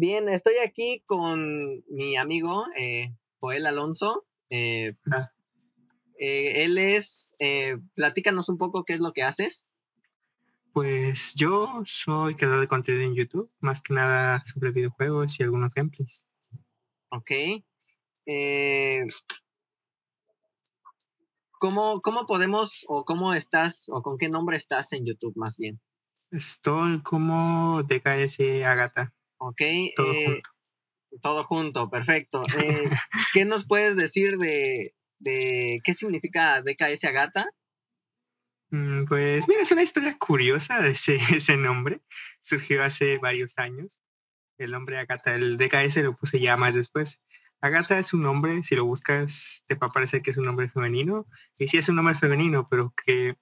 Bien, estoy aquí con mi amigo eh, Joel Alonso. Eh, Ah, eh, él es, platícanos un poco qué es lo que haces. Pues yo soy creador de contenido en YouTube, más que nada sobre videojuegos y algunos gameplays. Ok. ¿cómo, ¿Cómo podemos o cómo estás o con qué nombre estás en YouTube más bien? Estoy como DKS Agata, Ok. todo eh, junto. todo junto, perfecto. Eh, ¿Qué nos puedes decir de, de qué significa DKS Agata? Mm, Pues mira, es una historia curiosa de ese, ese nombre. Surgió hace varios años. El nombre Agata, el DKS lo puse ya más después. Agata es un nombre, si lo buscas te va a parecer que es un nombre femenino. Y sí es un nombre femenino, pero que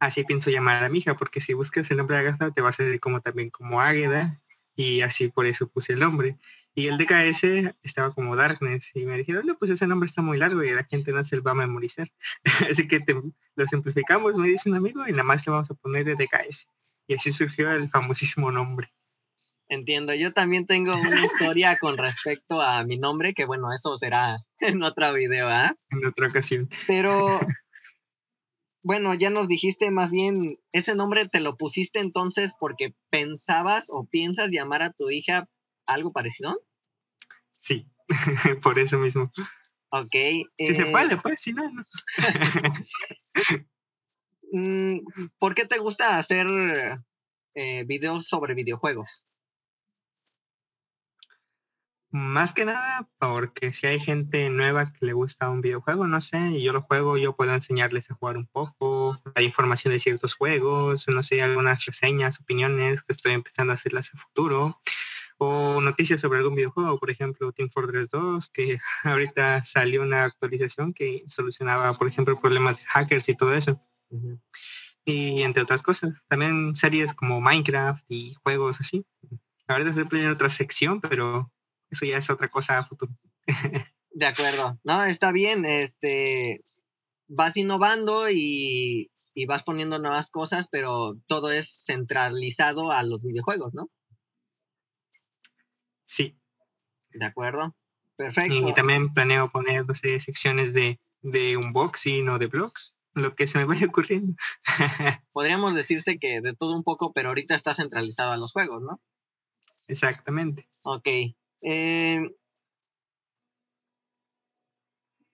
así pienso llamar a mi hija, porque si buscas el nombre de Agatha te va a salir como también como Águeda, y así por eso puse el nombre. Y el DKS estaba como Darkness, y me dijeron, no, pues ese nombre está muy largo y la gente no se lo va a memorizar. así que te- lo simplificamos, me dice un amigo, y nada más le vamos a poner de DKS. Y así surgió el famosísimo nombre. Entiendo, yo también tengo una historia con respecto a mi nombre, que bueno, eso será en otro video, ¿ah? En otra ocasión. Pero bueno, ya nos dijiste más bien, ese nombre te lo pusiste entonces porque pensabas o piensas llamar a tu hija algo parecido. Sí, por eso mismo. Ok. Si se eh, puede, pues, si no, no. mm, ¿Por qué te gusta hacer eh, videos sobre videojuegos? Más que nada porque si hay gente nueva que le gusta un videojuego, no sé, y yo lo juego, yo puedo enseñarles a jugar un poco, la información de ciertos juegos, no sé, algunas reseñas, opiniones que estoy empezando a hacerlas a futuro, o noticias sobre algún videojuego, por ejemplo, Team Fortress 2, que ahorita salió una actualización que solucionaba, por ejemplo, problemas de hackers y todo eso, y entre otras cosas. También series como Minecraft y juegos así. Ahorita estoy poniendo otra sección, pero eso ya es otra cosa a futuro. De acuerdo. No, está bien. Este, vas innovando y, y vas poniendo nuevas cosas, pero todo es centralizado a los videojuegos, ¿no? Sí, De acuerdo. y Perfecto. también planeo poner, no sé, secciones de, de unboxing o de blogs, lo que se me vaya ocurriendo. Podríamos decirse que de todo un poco, pero ahorita está centralizado a los juegos, ¿no? Exactamente. Ok. Eh,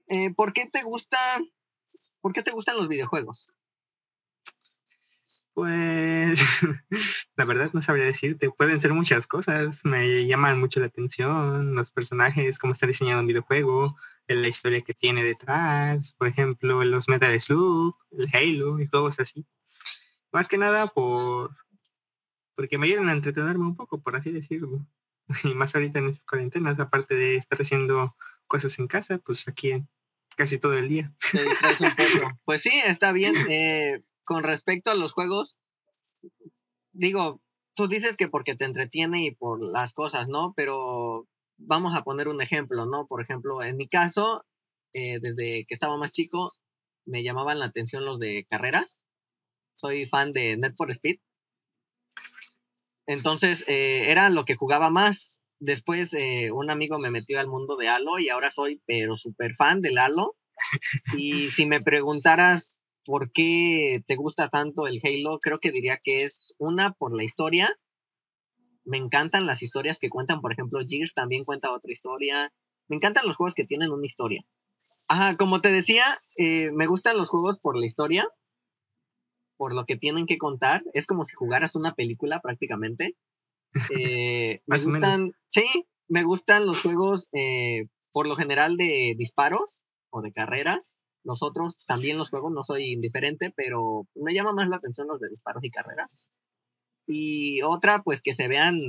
eh, ¿Por qué te gusta? ¿Por qué te gustan los videojuegos? Pues la verdad no sabría decirte, pueden ser muchas cosas, me llaman mucho la atención los personajes, cómo está diseñado un videojuego, la historia que tiene detrás, por ejemplo, los Metal Slug, el Halo y juegos así. Más que nada por porque me ayudan a entretenerme un poco, por así decirlo. Y más ahorita en estas cuarentenas, aparte de estar haciendo cosas en casa, pues aquí casi todo el día. Te distraes un poco. Pues sí, está bien. Eh, con respecto a los juegos, digo, tú dices que porque te entretiene y por las cosas, ¿no? Pero vamos a poner un ejemplo, ¿no? Por ejemplo, en mi caso, eh, desde que estaba más chico, me llamaban la atención los de carreras. Soy fan de Net for Speed. Entonces, eh, era lo que jugaba más. Después, eh, un amigo me metió al mundo de Halo y ahora soy, pero súper fan del Halo. Y si me preguntaras por qué te gusta tanto el Halo, creo que diría que es una por la historia. Me encantan las historias que cuentan, por ejemplo, Gears también cuenta otra historia. Me encantan los juegos que tienen una historia. Ajá, como te decía, eh, me gustan los juegos por la historia, por lo que tienen que contar. Es como si jugaras una película prácticamente. Eh, me gustan, sí, me gustan los juegos eh, por lo general de disparos o de carreras. Los otros también los juegos, no soy indiferente, pero me llama más la atención los de disparos y carreras. Y otra, pues que se vean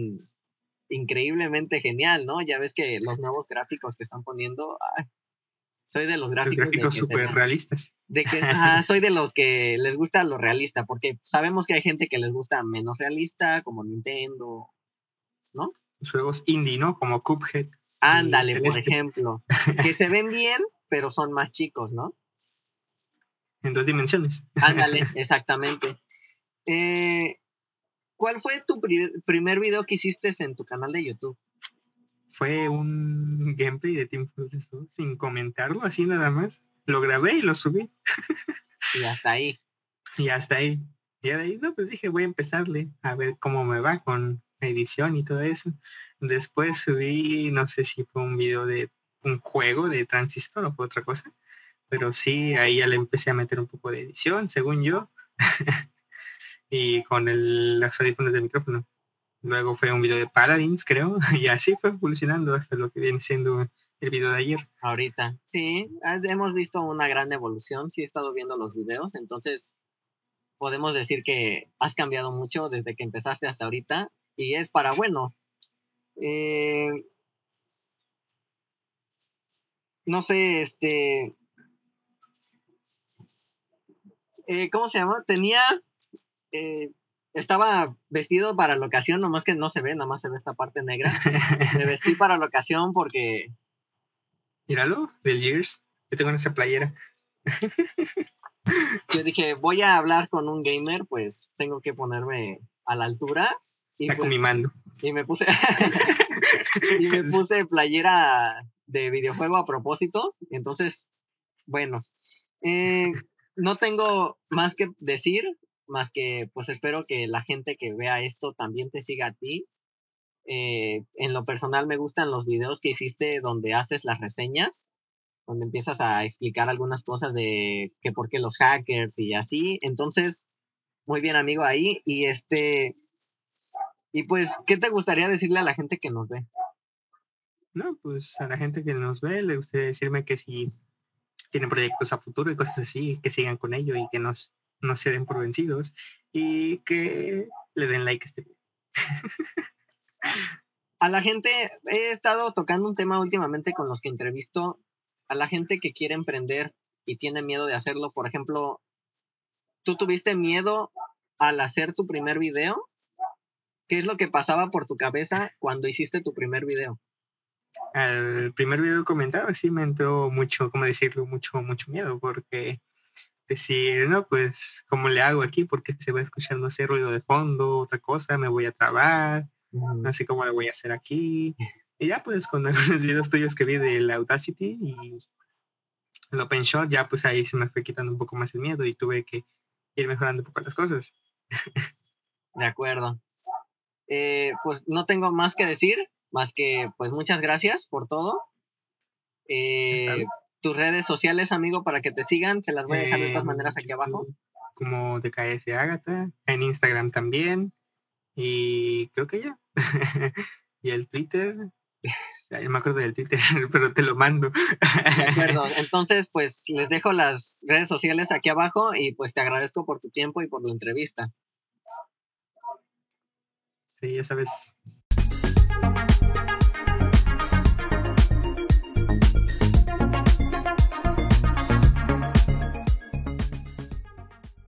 increíblemente genial, ¿no? Ya ves que los nuevos gráficos que están poniendo, ay, soy de los gráficos, de gráficos súper realistas. de que ajá, soy de los que les gusta lo realista, porque sabemos que hay gente que les gusta menos realista, como Nintendo, ¿no? Los juegos indie, ¿no? Como Cuphead. Ándale, por ejemplo, que se ven bien, pero son más chicos, ¿no? en dos dimensiones. Ándale, exactamente. Eh, ¿Cuál fue tu primer video que hiciste en tu canal de YouTube? Fue un gameplay de Team Fortress 2, sin comentarlo, así nada más. Lo grabé y lo subí. y hasta ahí. Y hasta ahí. Y de ahí, no, pues dije, voy a empezarle a ver cómo me va con edición y todo eso. Después subí, no sé si fue un video de un juego de transistor o fue otra cosa, pero sí, ahí ya le empecé a meter un poco de edición, según yo, y con el, los audífonos de micrófono. Luego fue un video de Paladins, creo, y así fue evolucionando hasta lo que viene siendo el video de ayer. Ahorita, sí, hemos visto una gran evolución, sí he estado viendo los videos, entonces podemos decir que has cambiado mucho desde que empezaste hasta ahorita y es para bueno. Eh, no sé, este, eh, ¿cómo se llama? Tenía, eh, estaba vestido para la ocasión, nomás que no se ve, nomás se ve esta parte negra. Me vestí para la ocasión porque... Míralo, del Years, yo tengo esa playera. yo dije, voy a hablar con un gamer, pues tengo que ponerme a la altura. Y, Está pues, mi mando. Y me puse... y me puse playera de videojuego a propósito. Entonces, bueno, eh, no tengo más que decir, más que pues espero que la gente que vea esto también te siga a ti. Eh, en lo personal me gustan los videos que hiciste donde haces las reseñas, donde empiezas a explicar algunas cosas de que por qué los hackers y así. Entonces, muy bien amigo ahí. Y este, y pues, ¿qué te gustaría decirle a la gente que nos ve? No, pues a la gente que nos ve le gustaría decirme que si tienen proyectos a futuro y cosas así, que sigan con ello y que nos, no se den por vencidos y que le den like a este video. a la gente, he estado tocando un tema últimamente con los que entrevisto, a la gente que quiere emprender y tiene miedo de hacerlo. Por ejemplo, ¿tú tuviste miedo al hacer tu primer video? ¿Qué es lo que pasaba por tu cabeza cuando hiciste tu primer video? al primer video comentado sí me entró mucho, ¿cómo decirlo? Mucho, mucho miedo, porque decir, no, pues, ¿cómo le hago aquí? Porque se va no sé, ruido de fondo, otra cosa, me voy a trabar, no sé cómo lo voy a hacer aquí. Y ya, pues, con algunos videos tuyos que vi del Audacity y el OpenShot, ya, pues, ahí se me fue quitando un poco más el miedo y tuve que ir mejorando un poco las cosas. De acuerdo. Eh, pues no tengo más que decir. Más que, pues muchas gracias por todo. Eh, tus redes sociales, amigo, para que te sigan, se las voy a dejar de todas maneras aquí abajo. Como DKS Agatha, en Instagram también. Y creo que ya. y el Twitter. Ya me acuerdo del Twitter, pero te lo mando. De acuerdo. Entonces, pues les dejo las redes sociales aquí abajo y pues te agradezco por tu tiempo y por la entrevista. Sí, ya sabes.